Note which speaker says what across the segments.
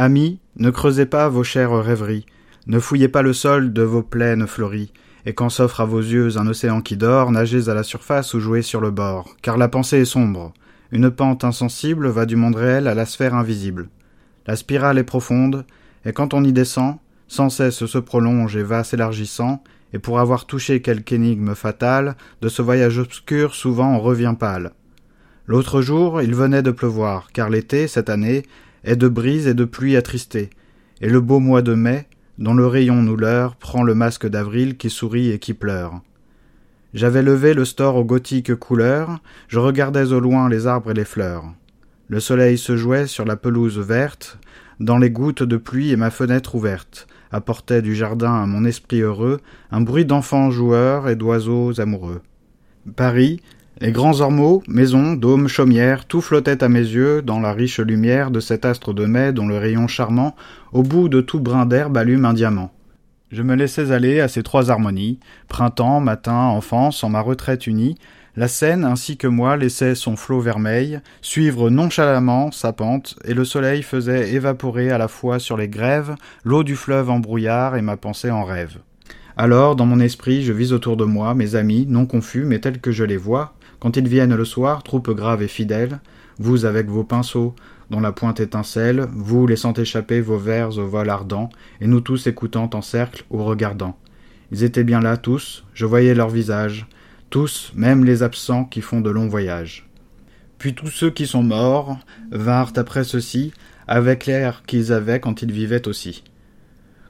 Speaker 1: Amis, ne creusez pas vos chères rêveries, ne fouillez pas le sol de vos plaines fleuries, et quand s'offre à vos yeux un océan qui dort, nagez à la surface ou jouez sur le bord, car la pensée est sombre. Une pente insensible va du monde réel à la sphère invisible. La spirale est profonde, et quand on y descend, sans cesse se prolonge et va s'élargissant, et pour avoir touché quelque énigme fatale, de ce voyage obscur souvent on revient pâle. L'autre jour, il venait de pleuvoir, car l'été, cette année, est de brise et de pluie attristé, et le beau mois de mai, dont le rayon nous leurre, prend le masque d'avril qui sourit et qui pleure. J'avais levé le store aux gothiques couleurs, je regardais au loin les arbres et les fleurs. Le soleil se jouait sur la pelouse verte, dans les gouttes de pluie et ma fenêtre ouverte, apportait du jardin à mon esprit heureux un bruit d'enfants joueurs et d'oiseaux amoureux. Paris, les grands ormeaux, maisons, dômes, chaumières, tout flottait à mes yeux dans la riche lumière de cet astre de mai dont le rayon charmant, au bout de tout brin d'herbe, allume un diamant. Je me laissais aller à ces trois harmonies, printemps, matin, enfance, en ma retraite unie, la Seine ainsi que moi laissait son flot vermeil suivre nonchalamment sa pente, et le soleil faisait évaporer à la fois sur les grèves l'eau du fleuve en brouillard et ma pensée en rêve. Alors, dans mon esprit, je vis autour de moi mes amis, non confus, mais tels que je les vois, quand ils viennent le soir, troupe grave et fidèle, vous avec vos pinceaux, dont la pointe étincelle, vous laissant échapper vos vers au vol ardent, et nous tous écoutant en cercle ou regardant. Ils étaient bien là tous, je voyais leurs visages, tous, même les absents qui font de longs voyages. Puis tous ceux qui sont morts vinrent après ceux-ci, avec l'air qu'ils avaient quand ils vivaient aussi.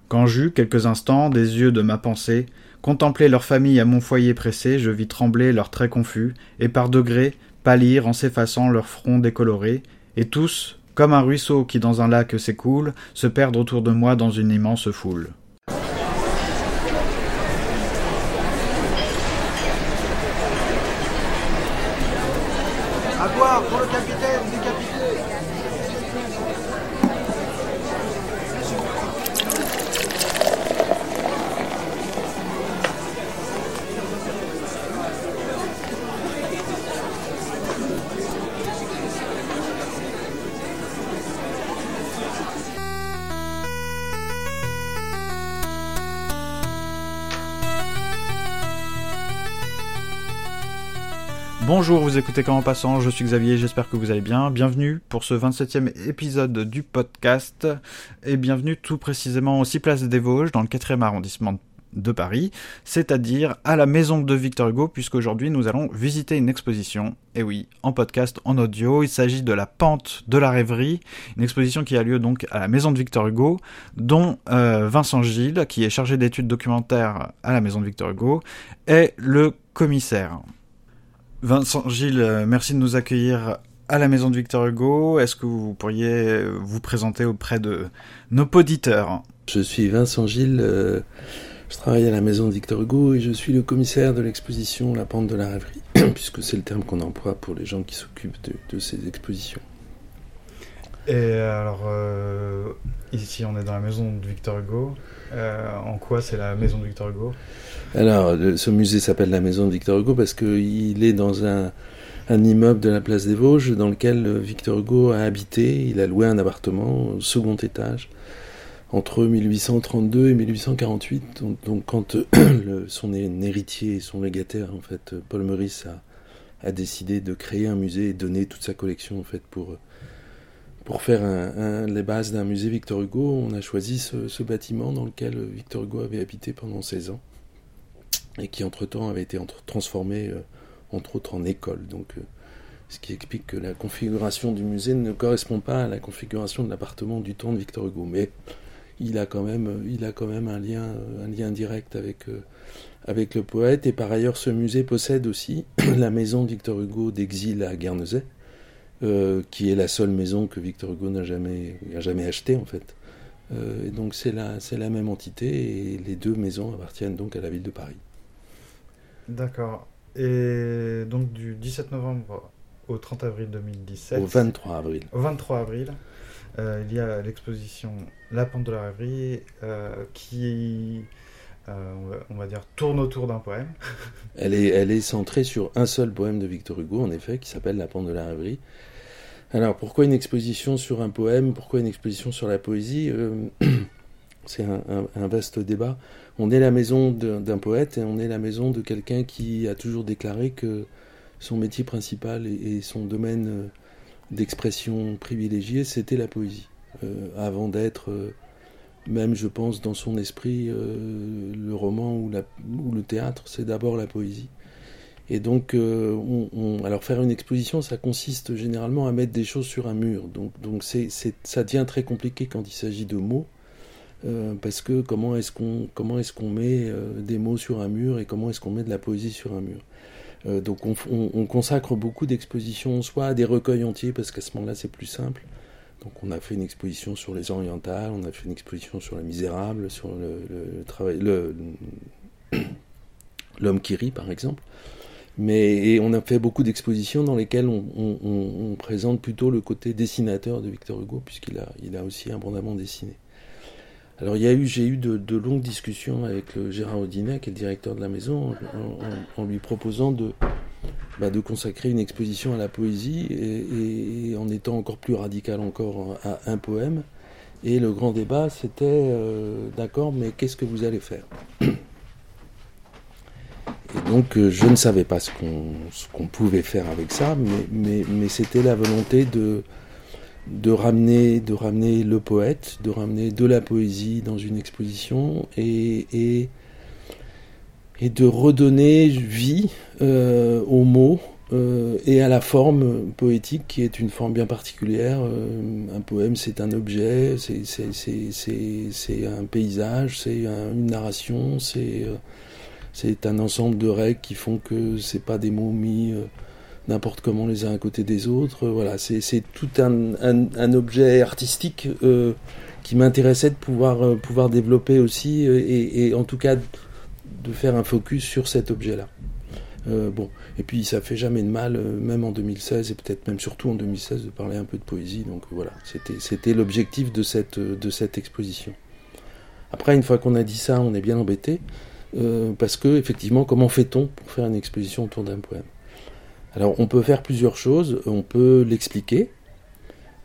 Speaker 1: Quand j'eus, quelques instants, des yeux de ma pensée, Contempler leur famille à mon foyer pressé, je vis trembler leurs traits confus, et par degrés pâlir en s'effaçant leurs fronts décolorés, et tous, comme un ruisseau qui dans un lac s'écoule, se perdent autour de moi dans une immense foule. Bonjour, vous écoutez Comment Passant, je suis Xavier, j'espère que vous allez bien. Bienvenue pour ce 27e épisode du podcast et bienvenue tout précisément aussi Place des Vosges dans le 4e arrondissement de Paris, c'est-à-dire à la maison de Victor Hugo, puisqu'aujourd'hui nous allons visiter une exposition, et oui, en podcast, en audio, il s'agit de la pente de la rêverie, une exposition qui a lieu donc à la maison de Victor Hugo, dont euh, Vincent Gilles, qui est chargé d'études documentaires à la maison de Victor Hugo, est le commissaire. Vincent Gilles, euh, merci de nous accueillir à la maison de Victor Hugo. Est-ce que vous pourriez vous présenter auprès de nos auditeurs
Speaker 2: Je suis Vincent Gilles, euh, je travaille à la maison de Victor Hugo et je suis le commissaire de l'exposition La Pente de la Rêverie, puisque c'est le terme qu'on emploie pour les gens qui s'occupent de, ces expositions.
Speaker 1: Et alors, euh, ici on est dans la maison de Victor Hugo. en quoi c'est la maison de Victor Hugo?
Speaker 2: Alors, ce musée s'appelle la Maison de Victor Hugo parce qu'il est dans un, immeuble de la place des Vosges dans lequel Victor Hugo a habité. Il a loué un appartement au second étage entre 1832 et 1848. Donc, quand son héritier, son légataire, en fait, Paul Meurice a, décidé de créer un musée et donner toute sa collection en fait pour pour faire les bases d'un musée Victor Hugo, on a choisi ce, bâtiment dans lequel Victor Hugo avait habité pendant 16 ans et qui entre-temps avait été transformé euh, entre autres en école. Donc, euh, ce qui explique que la configuration du musée ne correspond pas à la configuration de l'appartement du temps de Victor Hugo. Mais il a quand même, même un, lien, direct avec, euh, le poète. Et par ailleurs, ce musée possède aussi la maison Victor Hugo d'exil à Guernesey, qui est la seule maison que Victor Hugo n'a jamais, jamais achetée en fait. et donc c'est la, c'est la même entité et les deux maisons appartiennent donc à la ville de Paris.
Speaker 1: D'accord. Et donc du 17 novembre au 30 avril 2017.
Speaker 2: Au 23 avril.
Speaker 1: Au 23 avril, euh, il y a l'exposition La Pente de la Rêverie euh, qui, euh, on, va, dire, tourne autour d'un poème.
Speaker 2: elle, est, centrée sur un seul poème de Victor Hugo, en effet, qui s'appelle La Pente de la Rêverie. Alors pourquoi une exposition sur un poème? Pourquoi une exposition sur la poésie? C'est un, vaste débat. On est la maison d'un poète et on est la maison de quelqu'un qui a toujours déclaré que son métier principal et, son domaine euh, d'expression privilégié, c'était la poésie. Euh, avant d'être, euh, même je pense, dans son esprit, le roman ou, le théâtre, c'est d'abord la poésie. Et donc, alors faire une exposition, ça consiste généralement à mettre des choses sur un mur. Donc, ça devient très compliqué quand il s'agit de mots. Euh, parce que comment est-ce qu'on met euh, des mots sur un mur et comment est-ce qu'on met de la poésie sur un mur. Euh, donc on, consacre beaucoup d'expositions soit à des recueils entiers parce qu'à ce moment-là c'est plus simple. Donc on a fait une exposition sur les orientales, on a fait une exposition sur les misérables, sur le, travail l'homme qui rit par exemple. Mais on a fait beaucoup d'expositions dans lesquelles on, présente plutôt le côté dessinateur de Victor Hugo puisqu'il a il a aussi abondamment dessiné. Alors il y a eu, j'ai eu de, longues discussions avec Gérard Audinet, qui est le directeur de la maison, en, lui proposant de, bah, de consacrer une exposition à la poésie et, en étant encore plus radical encore à un poème. Et le grand débat, c'était euh, d'accord, mais qu'est-ce que vous allez faire? Et donc euh, je ne savais pas ce qu'on pouvait faire avec ça, mais c'était la volonté de, de ramener, de ramener le poète, de ramener de la poésie dans une exposition et, et, de redonner vie euh, aux mots euh, et à la forme poétique qui est une forme bien particulière. Euh, un poème, c'est un objet, c'est un paysage, c'est une narration, c'est un ensemble de règles qui font que c'est pas des mots mis n'importe comment les uns à côté des autres. Voilà, c'est tout un, objet artistique euh, qui m'intéressait de pouvoir, euh, pouvoir développer aussi, euh, et, en tout cas de faire un focus sur cet objet-là. bon, et puis ça fait jamais de mal, même en 2016 et peut-être même surtout en 2016, de parler un peu de poésie. Donc voilà, c'était l'objectif de cette, de cette exposition. Après, une fois qu'on a dit ça, on est bien embêté, parce que effectivement, comment fait-on pour faire une exposition autour d'un poème? Alors on peut faire plusieurs choses, on peut l'expliquer,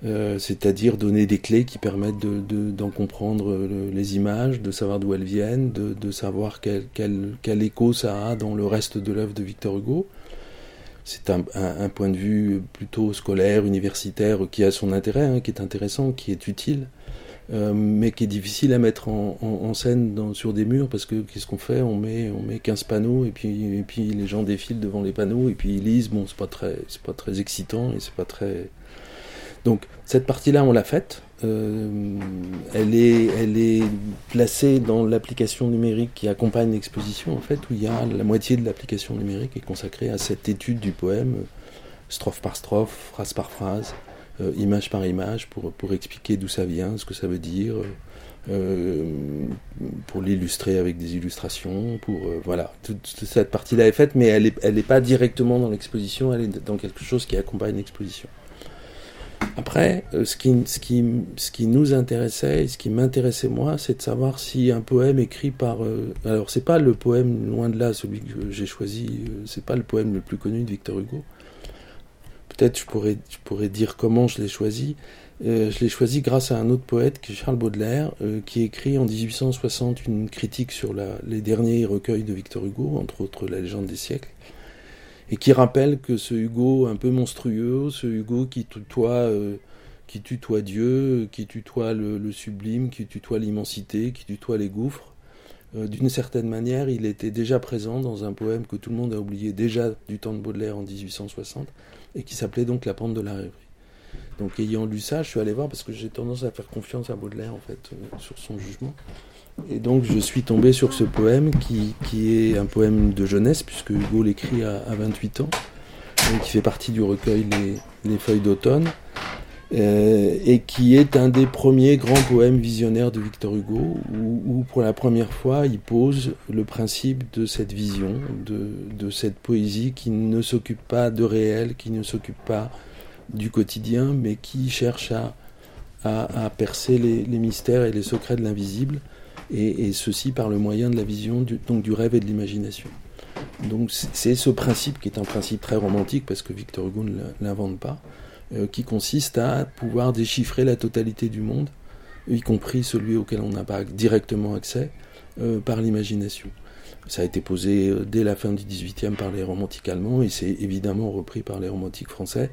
Speaker 2: euh, c'est-à-dire donner des clés qui permettent d'en comprendre les images, de savoir d'où elles viennent, de, savoir quel, écho ça a dans le reste de l'œuvre de Victor Hugo. C'est un, point de vue plutôt scolaire, universitaire, qui a son intérêt, hein, qui est intéressant, qui est utile. Euh, mais qui est difficile à mettre en, scène sur des murs parce que qu'est-ce qu'on fait? On met, on met 15 panneaux et puis, et puis les gens défilent devant les panneaux et puis ils lisent. Bon, c'est pas très, c'est pas très excitant et c'est pas très. Donc cette partie-là, on l'a faite. Euh, elle, est, elle est placée dans l'application numérique qui accompagne l'exposition en fait, où il y a la moitié de l'application numérique est consacrée à cette étude du poème, strophe par strophe, phrase par phrase. Euh, image par image pour, pour expliquer d'où ça vient, ce que ça veut dire, euh, pour l'illustrer avec des illustrations, pour euh, voilà, toute, cette partie-là est faite, mais elle n'est elle pas directement dans l'exposition, elle est dans quelque chose qui accompagne l'exposition. Après, ce qui, ce, qui, ce qui nous intéressait, ce qui m'intéressait moi, c'est de savoir si un poème écrit par... alors c'est pas le poème, loin de là, celui que j'ai choisi, c'est pas le poème le plus connu de Victor Hugo, peut-être je pourrais, je pourrais dire comment je l'ai choisi. Euh, je l'ai choisi grâce à un autre poète qui est Charles Baudelaire, euh, qui écrit en 1860 une critique sur les derniers recueils de Victor Hugo, entre autres La légende des siècles, et qui rappelle que ce Hugo un peu monstrueux, ce Hugo qui tutoie, euh, Dieu, qui tutoie le sublime, qui tutoie l'immensité, qui tutoie les gouffres, d'une certaine manière, il était déjà présent dans un poème que tout le monde a oublié déjà du temps de Baudelaire en 1860, et qui s'appelait donc La pente de la rêverie. Donc ayant lu ça, je suis allé voir parce que j'ai tendance à faire confiance à Baudelaire en fait euh, sur son jugement. Et donc je suis tombé sur ce poème qui, qui est un poème de jeunesse puisque Hugo l'écrit à, 28 ans, donc qui fait partie du recueil les feuilles d'automne. Euh, et qui est un des premiers grands poèmes visionnaires de Victor Hugo, où, pour la première fois il pose le principe de cette vision, de, cette poésie qui ne s'occupe pas de réel, qui ne s'occupe pas du quotidien, mais qui cherche à, percer les, mystères et les secrets de l'invisible, et, ceci par le moyen de la vision, donc du rêve et de l'imagination. Donc c'est ce principe qui est un principe très romantique, parce que Victor Hugo ne l'invente pas, qui consiste à pouvoir déchiffrer la totalité du monde, y compris celui auquel on n'a pas directement accès, par l'imagination. Ça a été posé euh, dès la fin du XVIIIe par les romantiques allemands et c'est évidemment repris par les romantiques français.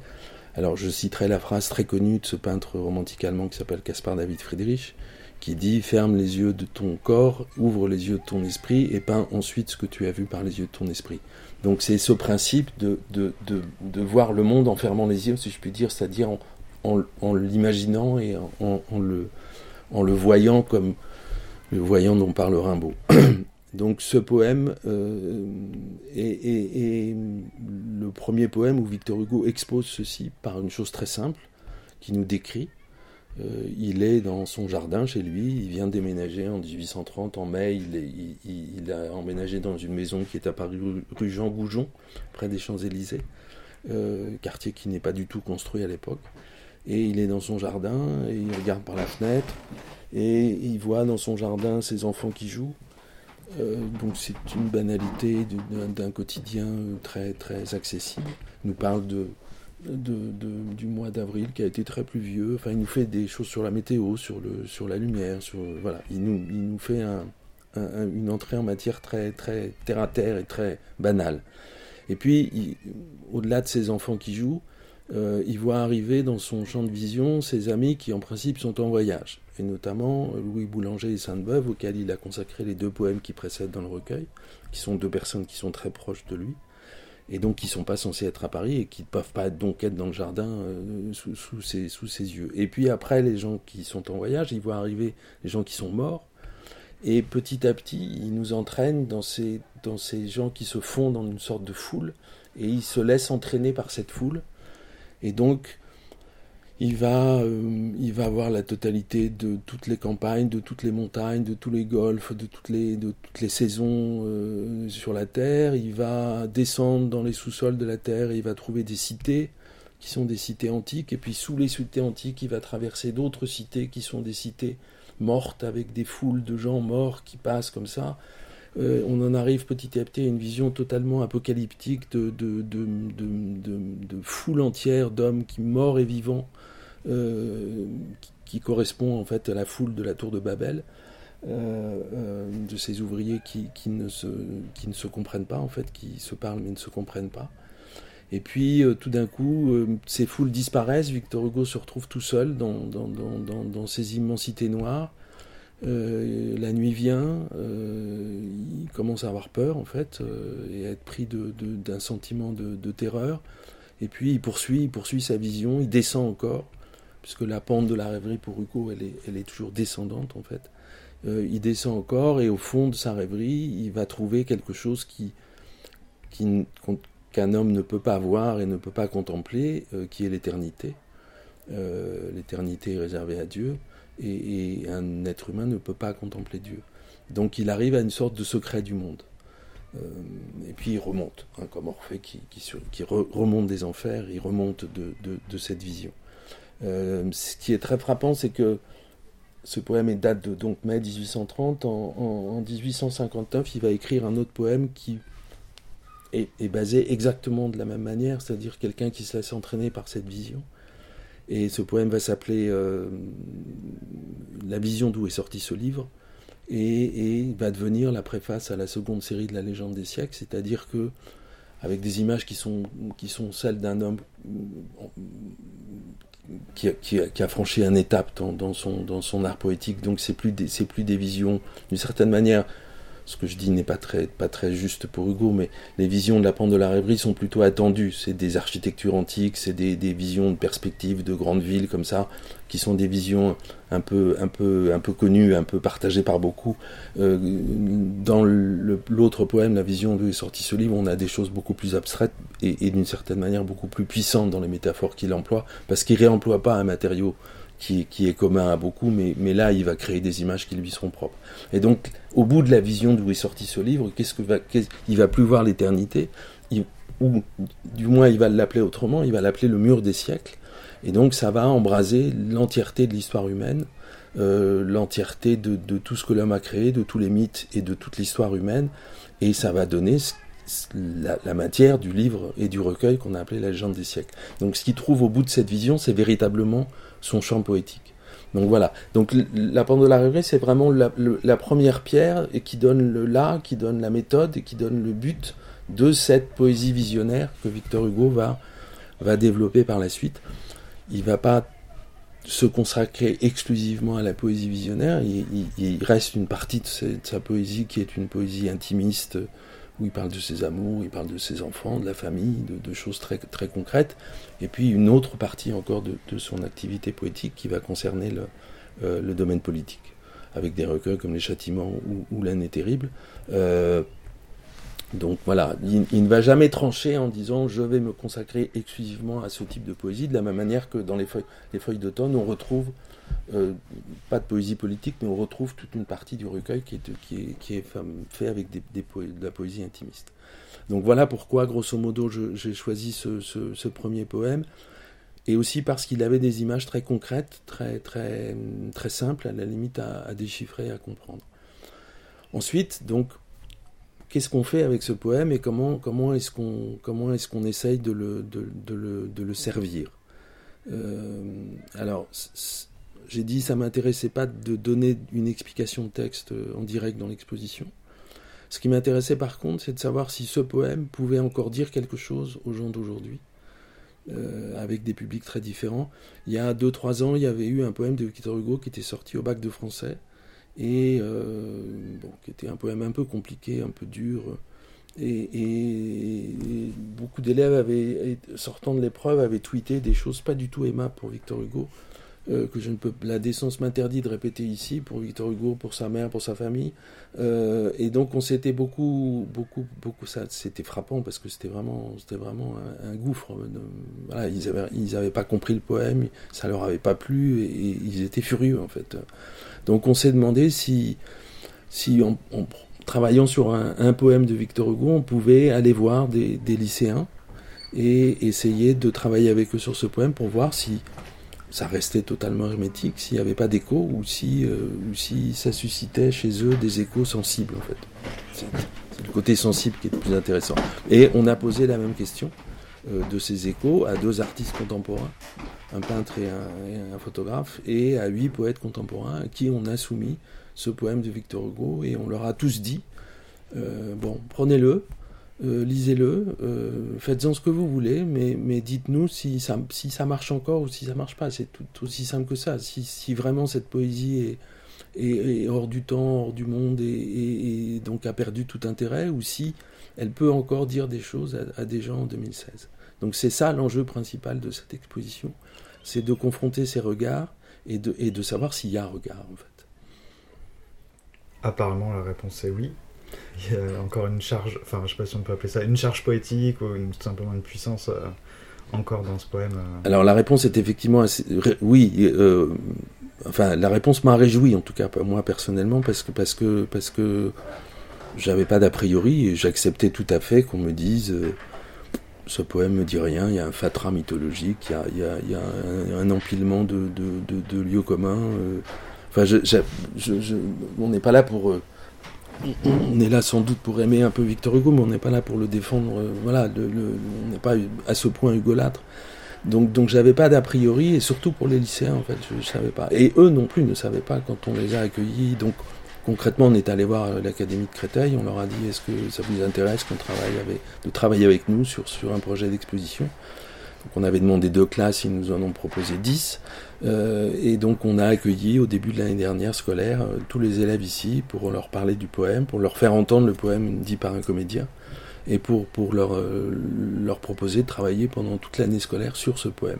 Speaker 2: Alors je citerai la phrase très connue de ce peintre romantique allemand qui s'appelle Caspar David Friedrich, qui dit Ferme les yeux de ton corps, ouvre les yeux de ton esprit et peins ensuite ce que tu as vu par les yeux de ton esprit. Donc c'est ce principe de, voir le monde en fermant les yeux, si je puis dire, c'est-à-dire en, l'imaginant et en, en, le, en le voyant comme le voyant dont parle Rimbaud. Donc ce poème euh, est, le premier poème où Victor Hugo expose ceci par une chose très simple qui nous décrit. Euh, il est dans son jardin chez lui, il vient déménager en 1830, en mai, il, a emménagé dans une maison qui est à Paris rue Jean Goujon, près des Champs-Élysées, euh, quartier qui n'est pas du tout construit à l'époque. Et il est dans son jardin, et il regarde par la fenêtre, et il voit dans son jardin ses enfants qui jouent, euh, donc c'est une banalité d'un quotidien très, très accessible. Il nous parle de, du mois d'avril qui a été très pluvieux. Enfin, il nous fait des choses sur la météo, sur, le, sur la lumière. Sur, voilà. il, nous, il nous fait une entrée en matière très, très terre à terre et très banale. Et puis, au-delà de ces enfants qui jouent, euh, il voit arriver dans son champ de vision ses amis qui en principe sont en voyage, et notamment Louis Boulanger et Sainte-Beuve, auxquels il a consacré les deux poèmes qui précèdent dans le recueil, qui sont deux personnes qui sont très proches de lui, et donc qui sont pas censées être à Paris et qui ne peuvent pas donc être dans le jardin euh, sous, ses, sous yeux. Et puis après, les gens qui sont en voyage, il voit arriver les gens qui sont morts, et petit à petit, il nous entraîne dans ces, dans ces gens qui se font dans une sorte de foule, et il se laisse entraîner par cette foule. Et donc, il va, euh, il va avoir la totalité de toutes les campagnes, de toutes les montagnes, de tous les golfs, de toutes les, de toutes les saisons euh, sur la Terre. Il va descendre dans les sous-sols de la Terre et il va trouver des cités qui sont des cités antiques. Et puis sous les cités antiques, il va traverser d'autres cités qui sont des cités mortes avec des foules de gens morts qui passent comme ça. Euh, on en arrive petit à petit à une vision totalement apocalyptique de, de, de, foule entière d'hommes qui morts et vivants, euh, qui, correspond en fait à la foule de la tour de Babel, euh, de ces ouvriers qui, ne se, qui ne se comprennent pas en fait, qui se parlent mais ne se comprennent pas. Et puis tout d'un coup, ces foules disparaissent, Victor Hugo se retrouve tout seul dans, dans, dans, dans ces immensités noires. Euh, la nuit vient, euh, il commence à avoir peur en fait euh, et à être pris d'un sentiment de, terreur. Et puis il poursuit, il poursuit sa vision, il descend encore, puisque la pente de la rêverie pour Hugo, elle est, est toujours descendante en fait. il descend encore et au fond de sa rêverie, il va trouver quelque chose qui, qu'un homme ne peut pas voir et ne peut pas contempler, qui est l'éternité. l'éternité réservée à Dieu et, un être humain ne peut pas contempler Dieu. Donc il arrive à une sorte de secret du monde. Euh, et puis il remonte, hein, comme Orphée qui, remonte des enfers, il remonte de, cette vision. Euh, ce qui est très frappant, c'est que ce poème date de donc mai 1830. En, 1859, il va écrire un autre poème qui est, est basé exactement de la même manière, c'est-à-dire quelqu'un qui se laisse entraîner par cette vision. Et ce poème va s'appeler euh, La vision d'où est sorti ce livre et, va devenir la préface à la seconde série de la légende des siècles, c'est-à-dire que avec des images qui sont, qui sont celles d'un homme qui a, qui, a, franchi un étape dans, dans, son, dans son art poétique, donc c'est plus c'est plus des visions d'une certaine manière ce que je dis n'est pas très, très juste pour Hugo, mais les visions de la pente de la rêverie sont plutôt attendues. C'est des architectures antiques, c'est des, visions de perspectives de grandes villes comme ça, qui sont des visions un peu, connues, un peu partagées par beaucoup. Euh, dans l'autre poème, La vision d'où est sorti ce livre, on a des choses beaucoup plus abstraites et, et d'une certaine manière beaucoup plus puissantes dans les métaphores qu'il emploie, parce qu'il réemploie pas un matériau qui, est commun à beaucoup, mais, mais là, il va créer des images qui lui seront propres. Et donc, au bout de la vision d'où est sorti ce livre, qu'est-ce que va, il va plus voir l'éternité, ou du moins, il va l'appeler autrement, il va l'appeler le mur des siècles. Et donc, ça va embraser l'entièreté de l'histoire humaine, euh, l'entièreté de, tout ce que l'homme a créé, de tous les mythes et de toute l'histoire humaine, et ça va donner la, matière du livre et du recueil qu'on a appelé la légende des siècles. Donc ce qu'il trouve au bout de cette vision, c'est véritablement son champ poétique. Donc voilà. Donc la la rêverie, c'est vraiment la, première pierre et qui donne le là, qui donne la méthode et qui donne le but de cette poésie visionnaire que Victor Hugo va, va développer par la suite. Il va pas se consacrer exclusivement à la poésie visionnaire. Il, reste une partie de, sa poésie qui est une poésie intimiste, où il parle de ses amours, il parle de ses enfants, de la famille, de, choses très, très concrètes. Et puis une autre partie encore de, son activité poétique qui va concerner le, euh, le, domaine politique, avec des recueils comme Les Châtiments ou, ou L'année terrible. Euh, donc voilà, il, ne va jamais trancher en disant je vais me consacrer exclusivement à ce type de poésie, de la même manière que dans les feuilles d'automne, on retrouve, euh, pas de poésie politique, mais on retrouve toute une partie du recueil qui est, qui est, fait avec de la poésie intimiste. Donc voilà pourquoi, grosso modo, j'ai choisi ce, premier poème, et aussi parce qu'il avait des images très concrètes, très, très, très simples, à la limite à, déchiffrer, à comprendre. Ensuite, donc, qu'est-ce qu'on fait avec ce poème et comment, comment est-ce qu'on qu'on essaye de le, de, le, de le, servir? Euh, Alors, j'ai dit ça m'intéressait pas de donner une explication de texte euh, en direct dans l'exposition. Ce qui m'intéressait par contre, c'est de savoir si ce poème pouvait encore dire quelque chose aux gens d'aujourd'hui. Euh, avec des publics très différents. Il y a 2-3 ans, il y avait eu un poème de Victor Hugo qui était sorti au bac de français, et euh, bon, qui était un poème un peu compliqué, un peu dur. Et, beaucoup d'élèves avaient, sortant de l'épreuve, avaient tweeté des choses pas du tout aimables pour Victor Hugo, euh, que je ne peux, la décence m'interdit de répéter ici pour Victor Hugo, pour sa mère, pour sa famille. Euh, et donc on s'était beaucoup, beaucoup, beaucoup, ça, c'était frappant parce que c'était vraiment, c'était vraiment un, gouffre. Voilà, ils avaient, ils avaient pas compris le poème, ça leur avait pas plu et, et ils étaient furieux en fait. Donc on s'est demandé si, si en, travaillant sur un, poème de Victor Hugo, on pouvait aller voir des, lycéens et essayer de travailler avec eux sur ce poème pour voir si ça restait totalement hermétique, s'il n'y avait pas d'écho ou si, euh, ou si ça suscitait chez eux des échos sensibles en fait. C'est le côté sensible qui est le plus intéressant. Et on a posé la même question euh, de ces échos à deux artistes contemporains un peintre et un, photographe, et à huit poètes contemporains à qui on a soumis ce poème de Victor Hugo, et on leur a tous dit, euh, bon, prenez-le, euh, lisez-le, euh, faites-en ce que vous voulez, mais, dites-nous si ça, marche encore ou si ça marche pas. C'est tout, aussi simple que ça. Si, vraiment cette poésie est, hors du temps, hors du monde, et, donc a perdu tout intérêt, ou si elle peut encore dire des choses à, à des gens en 2016. Donc c'est ça l'enjeu principal de cette exposition c'est de confronter ces regards et de, et de savoir s'il y a un regard en fait.
Speaker 1: Apparemment la réponse est oui. Il y a encore une charge, enfin je sais pas si on peut appeler ça une charge poétique ou simplement une puissance euh, encore dans ce poème. Euh.
Speaker 2: Alors la réponse est effectivement oui. Euh, enfin la réponse m'a réjoui en tout cas moi personnellement parce que parce que parce que j'avais pas d'a priori et j'acceptais tout à fait qu'on me dise ce poème me dit rien, il y a un fatras mythologique, il y a, un, empilement de, lieux communs. Enfin, on n'est pas là pour. Euh, on est là sans doute pour aimer un peu Victor Hugo, mais on n'est pas là pour le défendre. Euh, voilà, on n'est pas à ce point hugolâtre. Donc, donc j'avais pas d'a priori, et surtout pour les lycéens, en fait, je, ne savais pas. Et eux non plus ne savaient pas quand on les a accueillis. Donc, Concrètement, on est allé voir l'Académie de Créteil, on leur a dit est-ce que ça vous intéresse qu'on travaille avec, de travailler avec nous sur un projet d'exposition? Donc on avait demandé deux classes, ils nous en ont proposé dix. Euh, et donc on a accueilli au début de l'année dernière scolaire euh, tous les élèves ici pour leur parler du poème, pour leur faire entendre le poème dit par un comédien et pour, euh, leur proposer de travailler pendant toute l'année scolaire sur ce poème.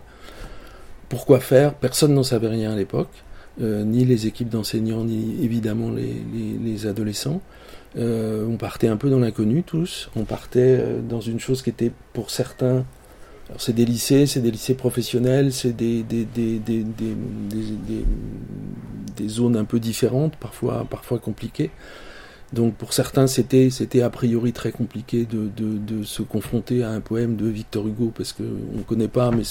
Speaker 2: Pourquoi faire? Personne n'en savait rien à l'époque. Ni les équipes d'enseignants, ni évidemment les, adolescents. On partait un peu dans l'inconnu tous. On partait dans une chose qui était pour certains. C'est des lycées, c'est des lycées professionnels, c'est des, zones un peu différentes, parfois, compliquées. Donc pour certains, c'était, a priori très compliqué de, se confronter à un poème de Victor Hugo, parce qu'on ne connaît pas, mais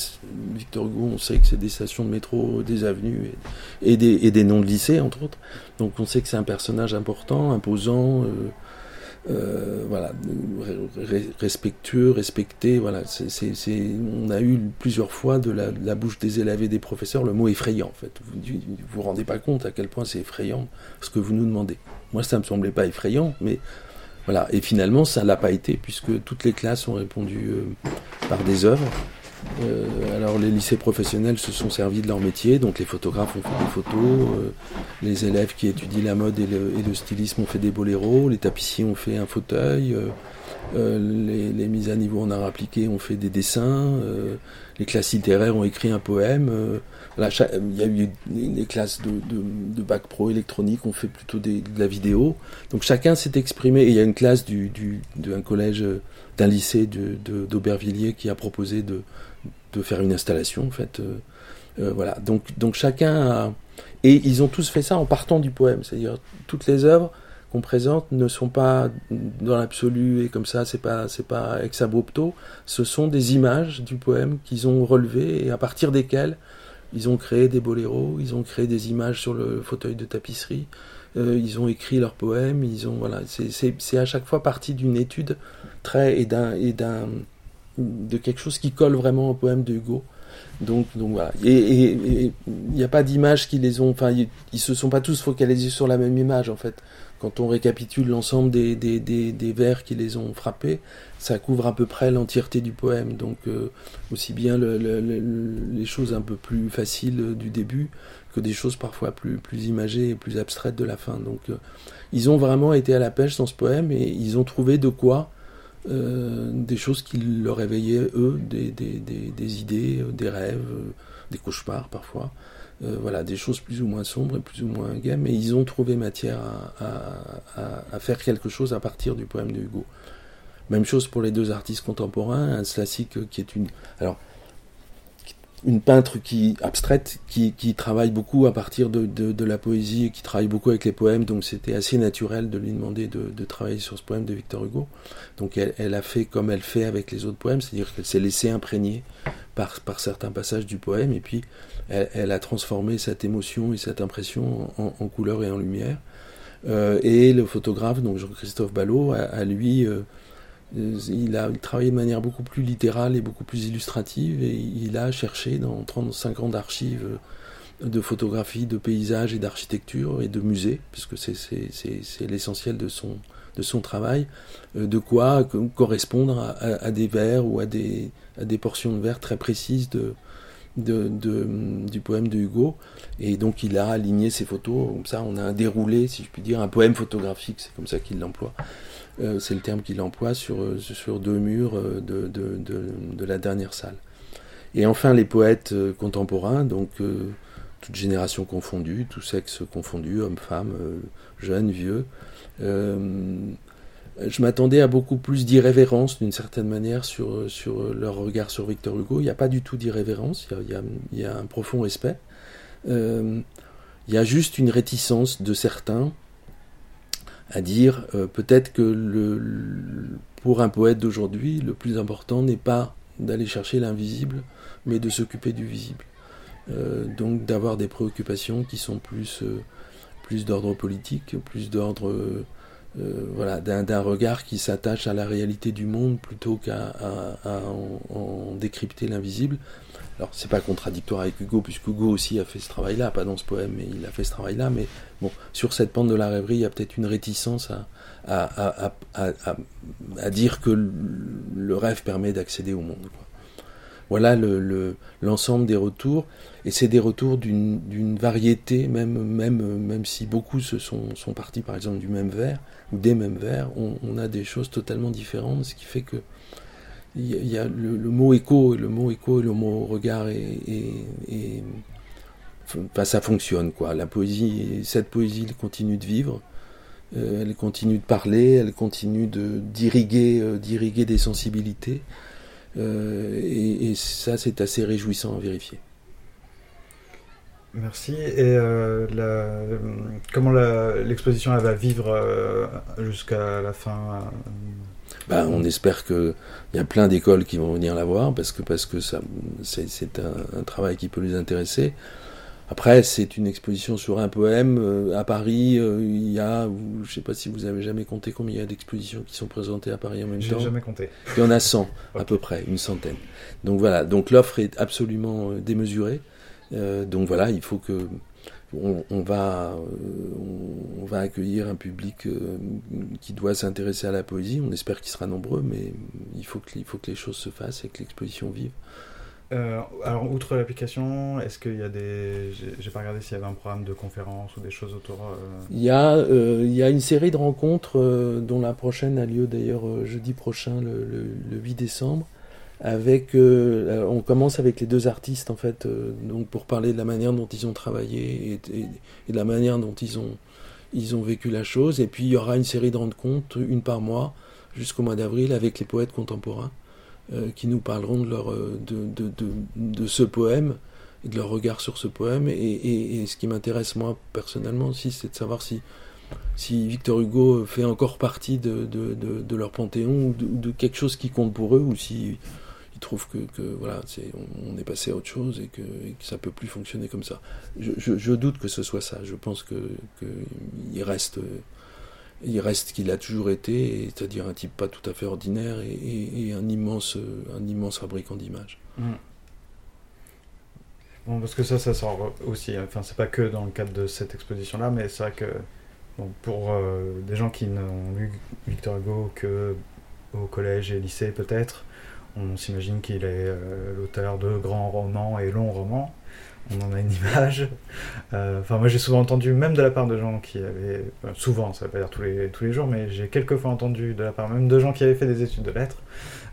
Speaker 2: Victor Hugo, on sait que c'est des stations de métro, des avenues et, des, et des noms de lycées, entre autres. Donc on sait que c'est un personnage important, imposant, euh, euh, voilà, respectueux, respecté. Voilà, on a eu plusieurs fois de la, bouche des élèves et des professeurs le mot effrayant. En fait, vous vous, vous rendez pas compte à quel point c'est effrayant ce que vous nous demandez. Moi, ça me semblait pas effrayant, mais voilà. Et finalement, ça l'a pas été puisque toutes les classes ont répondu euh, par des œuvres. Euh, alors les lycées professionnels se sont servis de leur métier, donc les photographes ont fait des photos, euh, les élèves qui étudient la mode et le, stylisme ont fait des boléros, les tapissiers ont fait un fauteuil, euh, les, mises à niveau en art appliqué ont fait des dessins, les classes littéraires ont écrit un poème. Là, il y a eu des classes de, bac pro électronique ont fait plutôt de la vidéo. Donc chacun s'est exprimé. Et il y a une classe d'un collège, d'un lycée d'Aubervilliers qui a proposé de, de faire une installation en fait. Euh, euh, voilà. Donc, donc chacun a... Et ils ont tous fait ça en partant du poème. C'est-à-dire toutes les œuvres qu'on présente ne sont pas dans l'absolu et comme ça, c'est pas c'est pas ex abrupto. Ce sont des images du poème qu'ils ont relevées et à partir desquelles ils ont créé des boléros, ils ont créé des images sur le fauteuil de tapisserie, euh, ils ont écrit leurs poèmes, ils ont voilà. C'est à chaque fois partie d'une étude très et d'un de quelque chose qui colle vraiment au poème de Hugo. Donc, voilà. Et il n'y a pas d'images qui les ont. Enfin, ils, se sont pas tous focalisés sur la même image en fait. Quand on récapitule l'ensemble des, vers qui les ont frappés, ça couvre à peu près l'entièreté du poème. Donc, euh, aussi bien les choses un peu plus faciles du début que des choses parfois plus, plus imagées et plus abstraites de la fin. Donc, euh, ils ont vraiment été à la pêche dans ce poème et ils ont trouvé de quoi euh, des choses qui leur réveillaient, eux, des, des, des, idées, euh, des rêves, euh, des cauchemars parfois. voilà, des choses plus ou moins sombres et plus ou moins gaies, mais ils ont trouvé matière à, à, à, faire quelque chose à partir du poème de Hugo. Même chose pour les deux artistes contemporains, un classique qui est une... Alors, une peintre qui abstraite, qui, qui, travaille beaucoup à partir de, de, la poésie et qui travaille beaucoup avec les poèmes, donc c'était assez naturel de lui demander de, de, travailler sur ce poème de Victor Hugo. Donc elle, elle, a fait comme elle fait avec les autres poèmes, c'est-à-dire qu'elle s'est laissée imprégner par, par certains passages du poème et puis elle, a transformé cette émotion et cette impression en, en couleur et en lumière. Euh, et le photographe, donc Jean-Christophe Ballot, a, lui euh, il a travaillé de manière beaucoup plus littérale et beaucoup plus illustrative et il a cherché dans 35 ans d'archives euh, de photographie, de paysages et d'architecture et de musées, puisque c'est l'essentiel de son, travail, euh, de quoi correspondre à, des vers ou à des, portions de vers très précises du poème de Hugo. Et donc il a aligné ses photos, comme ça on a déroulé, si je puis dire, un poème photographique, c'est comme ça qu'il l'emploie. Euh, c'est le terme qu'il emploie sur, euh, sur deux murs euh, de, de, la dernière salle. Et enfin les poètes contemporains, donc toute génération confondue, tout sexe confondu, hommes, femmes, jeunes, vieux. je m'attendais à beaucoup plus d'irrévérence d'une certaine manière sur, sur leur regard sur Victor Hugo. Il n'y a pas du tout d'irrévérence, il, y a un profond respect. il y a juste une réticence de certains à dire euh, peut-être que pour un poète d'aujourd'hui, le plus important n'est pas d'aller chercher l'invisible, mais de s'occuper du visible. Euh, donc d'avoir des préoccupations qui sont plus, euh, plus d'ordre politique, plus d'ordre voilà, d'un regard qui s'attache à la réalité du monde plutôt qu'à en, décrypter l'invisible. Alors c'est pas contradictoire avec Hugo, puisque Hugo aussi a fait ce travail-là, pas dans ce poème, mais il a fait ce travail-là. Mais bon, sur cette pente de la rêverie, il y a peut-être une réticence à, à, dire que le rêve permet d'accéder au monde. Voilà l'ensemble le, des retours, et c'est des retours d'une variété, même, même, même si beaucoup se sont, sont partis par exemple du même vers, ou des mêmes vers, on, a des choses totalement différentes, ce qui fait que y a le, mot écho, le mot écho et le mot regard et, ça fonctionne quoi. La poésie, cette poésie, continue de vivre, euh, elle continue de parler, elle continue de d'irriguer, euh, des sensibilités, euh, et, ça c'est assez réjouissant à vérifier.
Speaker 1: Merci. Et la, comment l'exposition va vivre jusqu'à la fin
Speaker 2: bah, on espère qu'il y a plein d'écoles qui vont venir la voir parce que parce que ça c'est un, travail qui peut les intéresser. Après, c'est une exposition sur un poème. Euh, à Paris, euh, il y a, je ne sais pas si vous avez jamais compté combien il y a d'expositions qui sont présentées à Paris en même temps.
Speaker 1: jamais compté.
Speaker 2: Il y en a 100 à peu près, une centaine. Donc voilà, donc l'offre est absolument euh, démesurée. Donc voilà, il faut que on, va, on va accueillir un public qui doit s'intéresser à la poésie. On espère qu'il sera nombreux, mais il faut que, il faut que les choses se fassent et que l'exposition vive.
Speaker 1: Euh, alors, outre l'application, est-ce qu'il y a des. J'ai pas regardé s'il y avait un programme de conférences ou des choses autour. Euh,
Speaker 2: il, y a, euh, il y a une série de rencontres, dont la prochaine a lieu d'ailleurs jeudi prochain, le, le, 8 décembre. Avec, on commence avec les deux artistes en fait, donc pour parler de la manière dont ils ont travaillé et, de la manière dont ils ont, ils ont vécu la chose. Et puis il y aura une série de rencontres, une par mois, jusqu'au mois d'avril, avec les poètes contemporains. Euh, qui nous parleront de, leur, euh, de, de, de, de, ce poème et de leur regard sur ce poème. Et, et, ce qui m'intéresse moi personnellement aussi, c'est de savoir si, si Victor Hugo fait encore partie de, de, leur panthéon ou de, quelque chose qui compte pour eux, ou si trouvent que, que voilà, on, est passé à autre chose et que, et que ça peut plus fonctionner comme ça. Je, je, doute que ce soit ça. Je pense que, que reste il reste qu'il a toujours été, c'est-à-dire un type pas tout à fait ordinaire et, un, immense, un immense fabricant d'images. Mm.
Speaker 1: Bon, parce que ça, ça sort aussi. Enfin, c'est pas que dans le cadre de cette exposition-là, mais c'est vrai que pour euh, des gens qui n'ont lu Victor Hugo que au collège et lycée, peut-être, on s'imagine qu'il est euh, l'auteur de grands romans et longs romans on en a une image. Euh, enfin, moi j'ai souvent entendu, même de la part de gens qui avaient, souvent, ça veut pas dire tous les, tous les jours, mais j'ai quelques fois entendu de la part même de gens qui avaient fait des études de lettres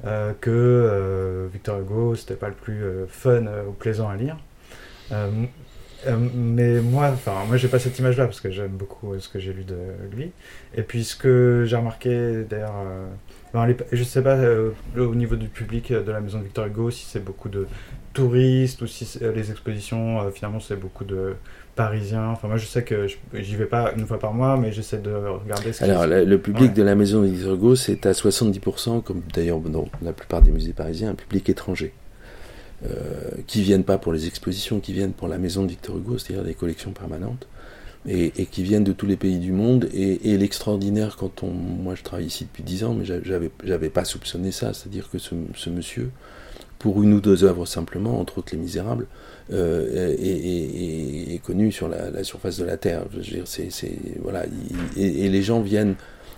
Speaker 1: euh, que Victor Hugo c'était pas le plus fun ou plaisant à lire. mais moi, enfin, moi j'ai pas cette image-là parce que j'aime beaucoup ce que j'ai lu de lui. Et puis ce que j'ai remarqué d'ailleurs je sais pas au niveau du public de la maison de Victor Hugo si c'est beaucoup de touristes ou si euh, les expositions, euh, finalement, c'est beaucoup de Parisiens. Enfin, moi, je sais que j'y vais pas une fois par mois, mais j'essaie de regarder ce
Speaker 2: Alors, le public de la maison de Hugo, c'est à 70%, comme d'ailleurs dans la plupart des musées parisiens, un public étranger. Euh, qui viennent pas pour les expositions, qui viennent pour la maison de Victor Hugo, c'est-à-dire des collections permanentes, et, qui viennent de tous les pays du monde. Et, l'extraordinaire, quand on, moi je travaille ici depuis 10 ans, mais j'avais, j'avais pas soupçonné ça, c'est-à-dire que ce, monsieur pour une ou deux œuvres simplement, entre autres Les Misérables, euh, est, connu sur la, surface de la terre. Je veux dire, c'est, voilà, et, les gens viennent,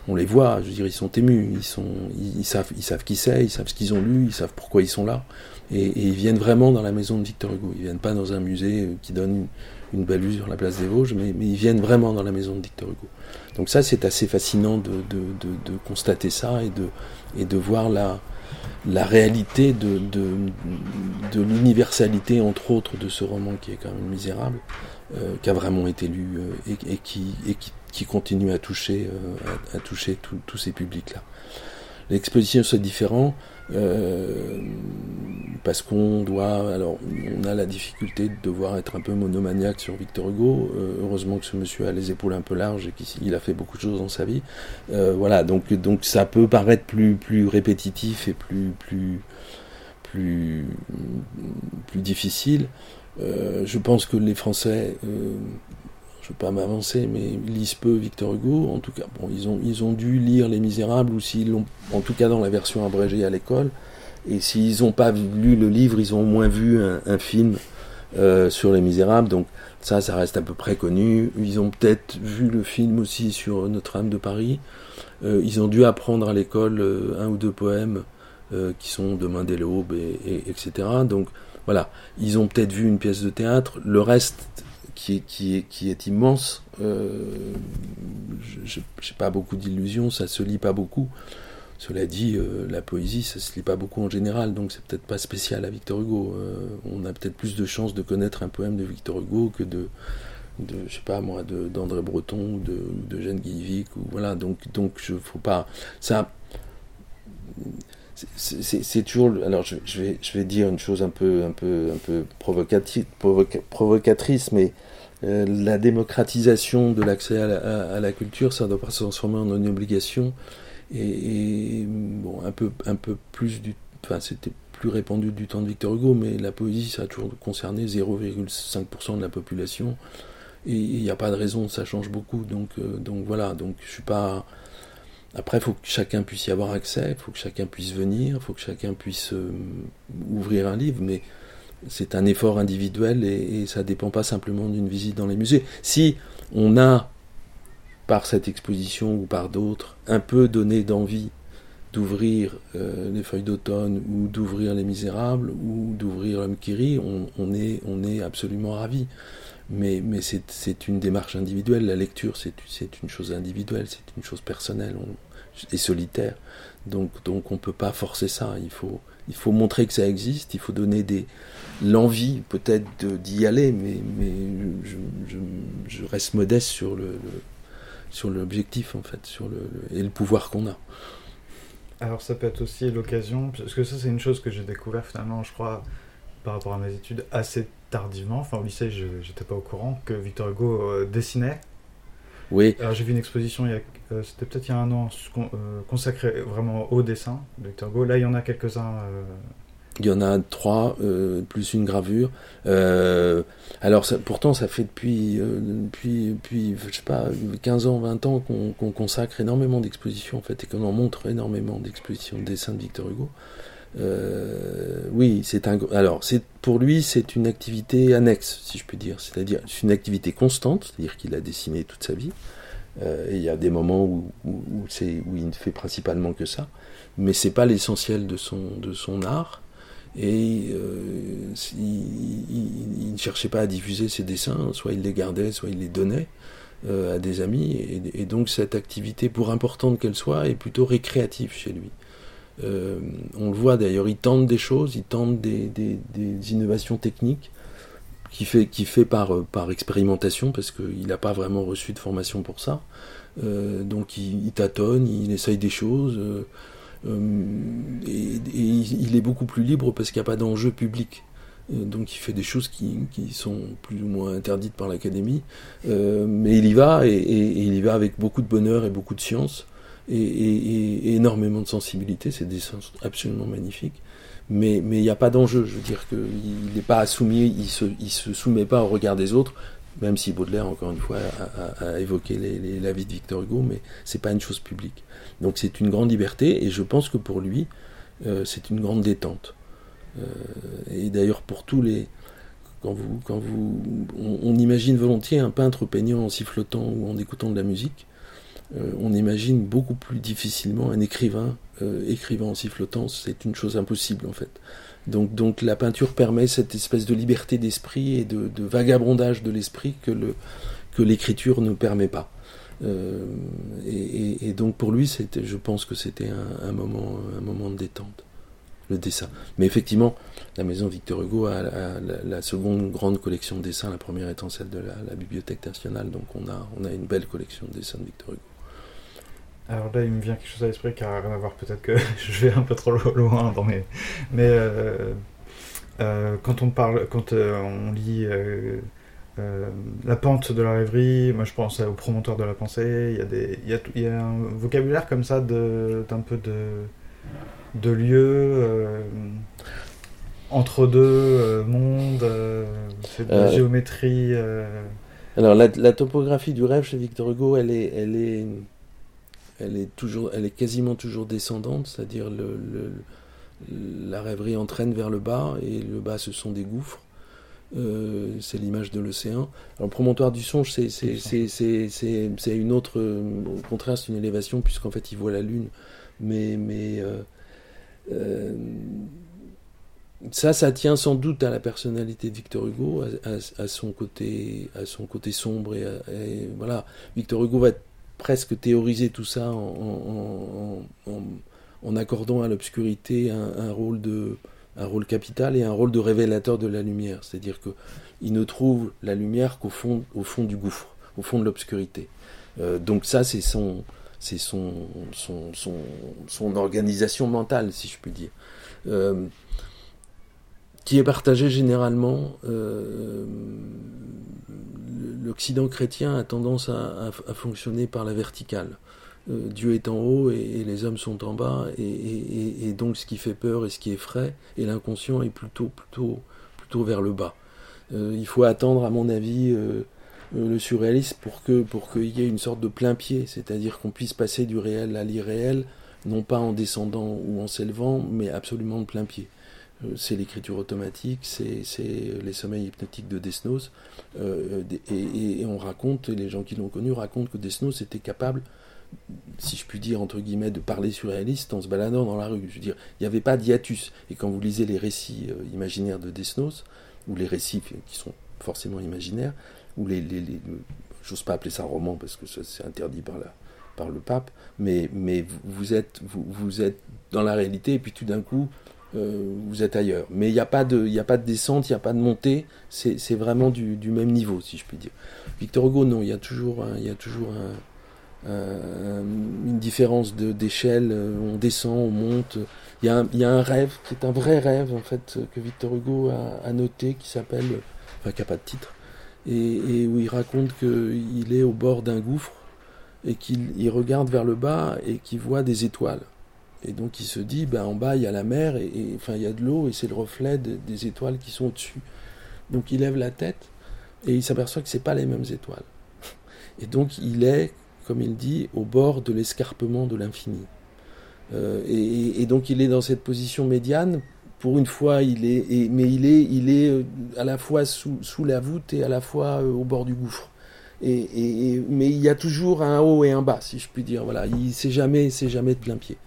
Speaker 2: on les voit, je veux dire, ils sont émus, ils savent, ils savent qui c'est, ils savent ce qu'ils ont lu, ils savent pourquoi ils sont là, et, ils viennent vraiment dans la maison de Victor Hugo. Ils viennent pas dans un musée qui donne une, belle sur la place des Vosges, mais, ils viennent vraiment dans la maison de Victor Hugo. Donc ça, c'est assez fascinant de, constater ça et de, voir la réalité de, l'universalité, entre autres, de ce roman qui est quand même misérable, euh, qui a vraiment été lu euh, et, qui, et qui, continue à toucher, euh, à, toucher tous ces publics-là. L'exposition, c'est différent parce qu'on doit. Alors, on a la difficulté de devoir être un peu monomaniaque sur Victor Hugo. Euh, heureusement que ce monsieur a les épaules un peu larges et qu'il a fait beaucoup de choses dans sa vie. Euh, voilà, donc, donc ça peut paraître plus, plus répétitif et plus, plus, plus, plus difficile. Euh, je pense que les Français je pas m'avancer, mais lisent peu Victor Hugo. En tout cas, bon, ils ont, ils dû lire Les Misérables, ou s'ils l'ont, en tout cas dans la version abrégée à l'école. Et s'ils n'ont pas lu le livre, ils ont moins vu un, film euh, sur Les Misérables. Donc ça, ça reste à peu près connu. Ils ont peut-être vu le film aussi sur Notre-Dame de Paris. Euh, ils ont dû apprendre à l'école euh, un ou deux poèmes qui sont Demain dès l'aube, et, etc. Donc voilà, ils ont peut-être vu une pièce de théâtre. Le reste, qui est, immense, je n'ai pas beaucoup d'illusions, ça se lit pas beaucoup. Cela dit, euh, la poésie, ça se lit pas beaucoup en général, donc c'est peut-être pas spécial à Victor Hugo. Euh, on a peut-être plus de chances de connaître un poème de Victor Hugo que de, je sais pas moi, d'André Breton ou de, Jeanne Guivic ou voilà. Donc, donc je faut pas ça. C'est toujours. Alors, je, vais, je vais dire une chose un peu, un peu, un peu provocatrice mais euh, la démocratisation de l'accès à, la culture, ça ne doit pas se transformer en une obligation et, bon, un peu, un peu plus du, enfin c'était plus répandu du temps de Victor Hugo, mais la poésie, ça a toujours concerné 0,5% de la population. Et il n'y a pas de raison, ça change beaucoup. Donc, euh, donc voilà, donc je suis pas. Après, il faut que chacun puisse y avoir accès, il faut que chacun puisse venir, il faut que chacun puisse euh, ouvrir un livre, mais c'est un effort individuel et, ça ne dépend pas simplement d'une visite dans les musées. Si on a, par cette exposition ou par d'autres, un peu donné d'envie d'ouvrir euh, les feuilles d'automne ou d'ouvrir les Misérables ou d'ouvrir l'homme qui rit, on, est, on est absolument ravi. Mais, mais c'est une démarche individuelle. La lecture, c'est une chose individuelle, c'est une chose personnelle et solitaire. Donc, donc on ne peut pas forcer ça. Il faut, il faut montrer que ça existe, il faut donner des l'envie peut-être d'y aller, mais, mais je, je, reste modeste sur le, sur l'objectif en fait, sur le, et le pouvoir qu'on a.
Speaker 1: Alors ça peut être aussi l'occasion, parce que ça c'est une chose que j'ai découvert finalement, je crois, par rapport à mes études assez tardivement. Enfin au lycée, je n'étais pas au courant que Victor Hugo euh, dessinait.
Speaker 2: Oui.
Speaker 1: Alors j'ai vu une exposition, il euh, c'était peut-être il y a un an, euh, consacrée vraiment au dessin de Victor Hugo. Là il y en a quelques-uns
Speaker 2: il y en a trois, euh, plus une gravure. Euh, alors pourtant, ça fait depuis, euh, depuis, depuis, je sais pas, 15 ans, 20 ans qu'on consacre énormément d'expositions, en fait, et qu'on en montre énormément d'expositions de dessins de Victor Hugo. oui, c'est un. Alors, pour lui, c'est une activité annexe, si je puis dire. C'est-à-dire, c'est une activité constante, c'est-à-dire qu'il a dessiné toute sa vie. Et il y a des moments où, il ne fait principalement que ça, mais c'est pas l'essentiel de son, art. Et euh, il, ne cherchait pas à diffuser ses dessins, soit il les gardait, soit il les donnait euh, à des amis. Et, donc cette activité, pour importante qu'elle soit, est plutôt récréative chez lui. Euh, on le voit d'ailleurs, il tente des choses, il tente des, innovations techniques qui fait, qui fait par, par expérimentation, parce qu'il n'a pas vraiment reçu de formation pour ça. donc il, il, tâtonne, il essaye des choses. Euh, et, il est beaucoup plus libre parce qu'il n'y a pas d'enjeu public. Euh, donc il fait des choses qui, qui, sont plus ou moins interdites par l'académie, euh, mais il y va et, il y va avec beaucoup de bonheur et beaucoup de science et, énormément de sensibilité. C'est des dessins absolument magnifiques, mais il n'y a pas d'enjeu. Je veux dire qu'il n'est pas soumis, il se se soumet pas au regard des autres, même si Baudelaire encore une fois a, évoqué les, la vie de Victor Hugo, mais c'est pas une chose publique. Donc c'est une grande liberté et je pense que pour lui, euh, c'est une grande détente. Euh, et d'ailleurs pour tous les... Quand vous, quand vous, on, imagine volontiers un peintre peignant en sifflotant ou en écoutant de la musique. Euh, on imagine beaucoup plus difficilement un écrivain écrivant en sifflotant. C'est une chose impossible en fait. Donc, donc la peinture permet cette espèce de liberté d'esprit et de, vagabondage de l'esprit que, le, que l'écriture ne permet pas. Euh, et, donc pour lui, c'était, je pense que c'était un, moment, un moment de détente, le dessin. Mais effectivement, la maison Victor Hugo a, la, seconde grande collection de dessins, la première étant celle de la, Bibliothèque nationale, donc on a, on a une belle collection de dessins de Victor Hugo.
Speaker 1: Alors là, il me vient quelque chose à l'esprit qui n'a rien à voir, peut-être que je vais un peu trop loin dans mes... Mais euh, euh, quand on parle, quand on lit euh, la pente de la rêverie, moi je pense au promontoire de la pensée, il y a, des, il y a, un vocabulaire comme ça d'un peu de, de lieux euh, entre deux euh, mondes, c'est de la géométrie.
Speaker 2: Alors la, topographie du rêve chez Victor Hugo, elle est, elle est, elle est, toujours, elle est quasiment toujours descendante, c'est-à-dire le, la rêverie entraîne vers le bas et le bas ce sont des gouffres. Euh, c'est l'image de l'océan. Alors, promontoire du songe, c'est une autre. au contraire, c'est une élévation, puisqu'en fait, il voit la Lune. Mais. mais euh, euh, ça, ça tient sans doute à la personnalité de Victor Hugo, à, son, côté, à son côté sombre. Et, voilà, Victor Hugo va presque théoriser tout ça en, accordant à l'obscurité un, rôle capital et un rôle de révélateur de la lumière. C'est-à-dire qu'il ne trouve la lumière qu'au fond, au fond du gouffre, au fond de l'obscurité. Euh, donc ça, c'est son, c'est son, organisation mentale, si je puis dire, euh, qui est partagée généralement. Euh, L'Occident chrétien a tendance à, fonctionner par la verticale. Dieu est en haut et, les hommes sont en bas, et, donc ce qui fait peur et ce qui est frais, et l'inconscient est plutôt, plutôt, plutôt vers le bas. il faut attendre, à mon avis, le surréalisme pour que pour qu'il y ait une sorte de plein pied, c'est-à-dire qu'on puisse passer du réel à l'irréel, non pas en descendant ou en s'élevant, mais absolument de plein pied. Euh, c'est l'écriture automatique, c'est les sommeils hypnotiques de Desnos, euh, et, on raconte, les gens qui l'ont connu racontent que Desnos était capable, si je puis dire entre guillemets, de parler surréaliste en se baladant dans la rue. Je veux dire, il n'y avait pas d'hiatus. Et quand vous lisez les récits euh, imaginaires de Desnos, ou les récits qui sont forcément imaginaires, ou les, les, j'ose pas appeler ça roman parce que c'est interdit par la, par le pape, mais, mais vous, êtes, vous, êtes dans la réalité et puis tout d'un coup, euh, vous êtes ailleurs. Mais il n'y a, pas de, descente, il n'y a pas de montée, c'est vraiment du, même niveau, si je puis dire. Victor Hugo, non, il y a toujours, une différence d'échelle, on descend, on monte. Il y, a un, rêve qui est un vrai rêve, en fait, que Victor Hugo a, noté, qui s'appelle, enfin, qui n'a pas de titre, et où il raconte qu'il est au bord d'un gouffre et qu'il regarde vers le bas et qu'il voit des étoiles. Et donc il se dit, ben, en bas il y a la mer, et, enfin il y a de l'eau, et c'est le reflet des étoiles qui sont au-dessus. Donc il lève la tête, et il s'aperçoit que ce pas les mêmes étoiles. Et donc il est, comme il dit, au bord de l'escarpement de l'infini. Euh, et, donc il est dans cette position médiane. Pour une fois, il est, mais il est, il est euh, à la fois sous, la voûte et à la fois euh, au bord du gouffre. Et, mais il y a toujours un haut et un bas, si je puis dire. Voilà, il c'est jamais, c'est jamais de plein pied.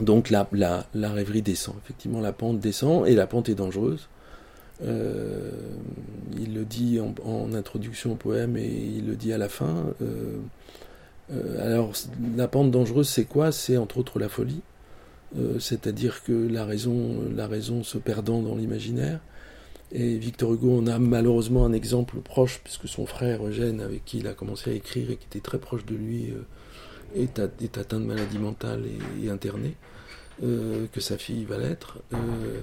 Speaker 2: Donc la, rêverie descend. Effectivement, la pente descend et la pente est dangereuse. Euh, il le dit en, introduction au poème et il le dit à la fin. Euh, euh, alors, la pente dangereuse, c'est quoi? C'est entre autres la folie. C'est-à-dire que la raison, la raison se perdant dans l'imaginaire, et Victor Hugo en a malheureusement un exemple proche, puisque son frère Eugène, avec qui il a commencé à écrire et qui était très proche de lui, euh, est, atteint de maladie mentale et, interné, euh, que sa fille va l'être. Euh,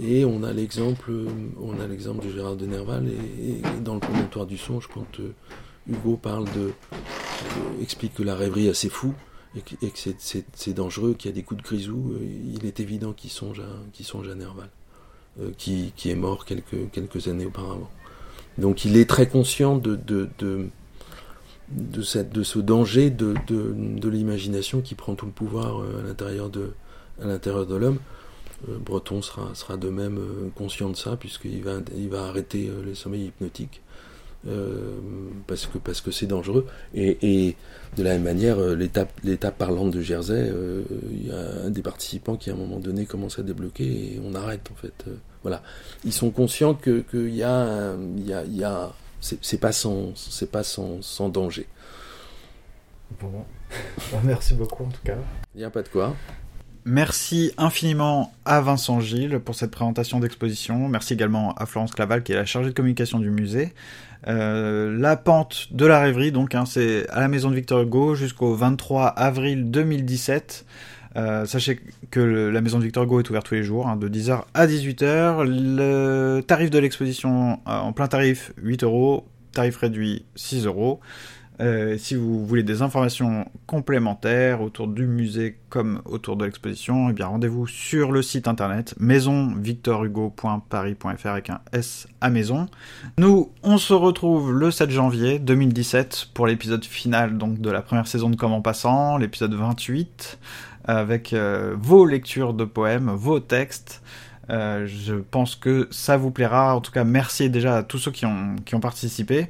Speaker 2: et on a l'exemple, on a l'exemple de Gérard de Nerval, et, dans le promontoire du songe, quand Hugo parle de, explique que la rêverie est assez fou et que, c'est dangereux, qu'il y a des coups de grisou, il est évident qu'il songe à, songe à Nerval. Euh, qui, qui, est mort quelques, quelques années auparavant. Donc il est très conscient de, de, cette, de ce danger de, de, de l'imagination qui prend tout le pouvoir euh, à l'intérieur de, l'homme. Euh, Breton sera, sera de même conscient de ça, puisqu'il va, il va arrêter les sommeils hypnotiques. parce que parce que c'est dangereux et, et, de la même manière l'étape parlante de Jersey il y a un des participants qui à un moment donné commence à débloquer et on arrête en fait voilà. Ils sont conscients qu'il que y a, y a c'est pas sans, c'est pas sans, sans danger.
Speaker 1: Bon, merci beaucoup en tout cas.
Speaker 2: Il n'y a pas de quoi.
Speaker 1: Merci infiniment à Vincent Gilles pour cette présentation d'exposition. Merci également à Florence Claval qui est la chargée de communication du musée. Euh, la pente de la rêverie, donc, hein, c'est à la maison de Victor Hugo jusqu'au 23 avril 2017. Euh, sachez que la maison de Victor Hugo est ouverte tous les jours, hein, de 10h à 18h. Le tarif de l'exposition euh, en plein tarif, 8 euros. Tarif réduit, 6 euros. Euh, si vous voulez des informations complémentaires autour du musée comme autour de l'exposition, eh bien rendez-vous sur le site internet maisonvictorhugo.paris.fr avec un S à maison. Nous, on se retrouve le 7 janvier 2017 pour l'épisode final donc de la première saison de Comment Passant, l'épisode 28 avec euh, vos lectures de poèmes, vos textes. Euh, je pense que ça vous plaira. En tout cas, merci déjà à tous ceux qui ont, qui ont participé.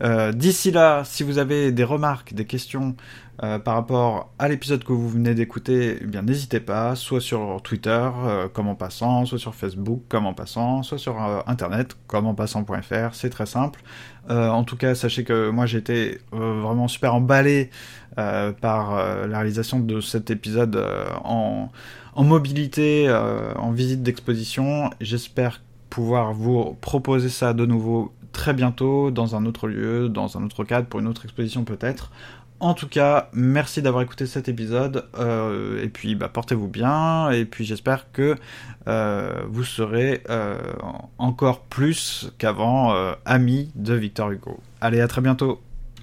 Speaker 1: Euh, D'ici là, si vous avez des remarques, des questions euh, par rapport à l'épisode que vous venez d'écouter, eh n'hésitez pas, soit sur Twitter, euh, comme en passant, soit sur Facebook, comme en passant, soit sur Internet, comme en passant.fr, c'est très simple. en tout cas, sachez que moi été vraiment super emballé par la réalisation de cet épisode en, mobilité, en visite d'exposition. J'espère pouvoir vous proposer ça de nouveau très bientôt dans un autre lieu, dans un autre cadre, pour une autre exposition peut-être. En tout cas, merci d'avoir écouté cet épisode. Euh, et puis, bah, portez-vous bien. Et puis, j'espère que euh, vous serez euh, encore plus qu'avant amis de Victor Hugo. Allez, à très bientôt.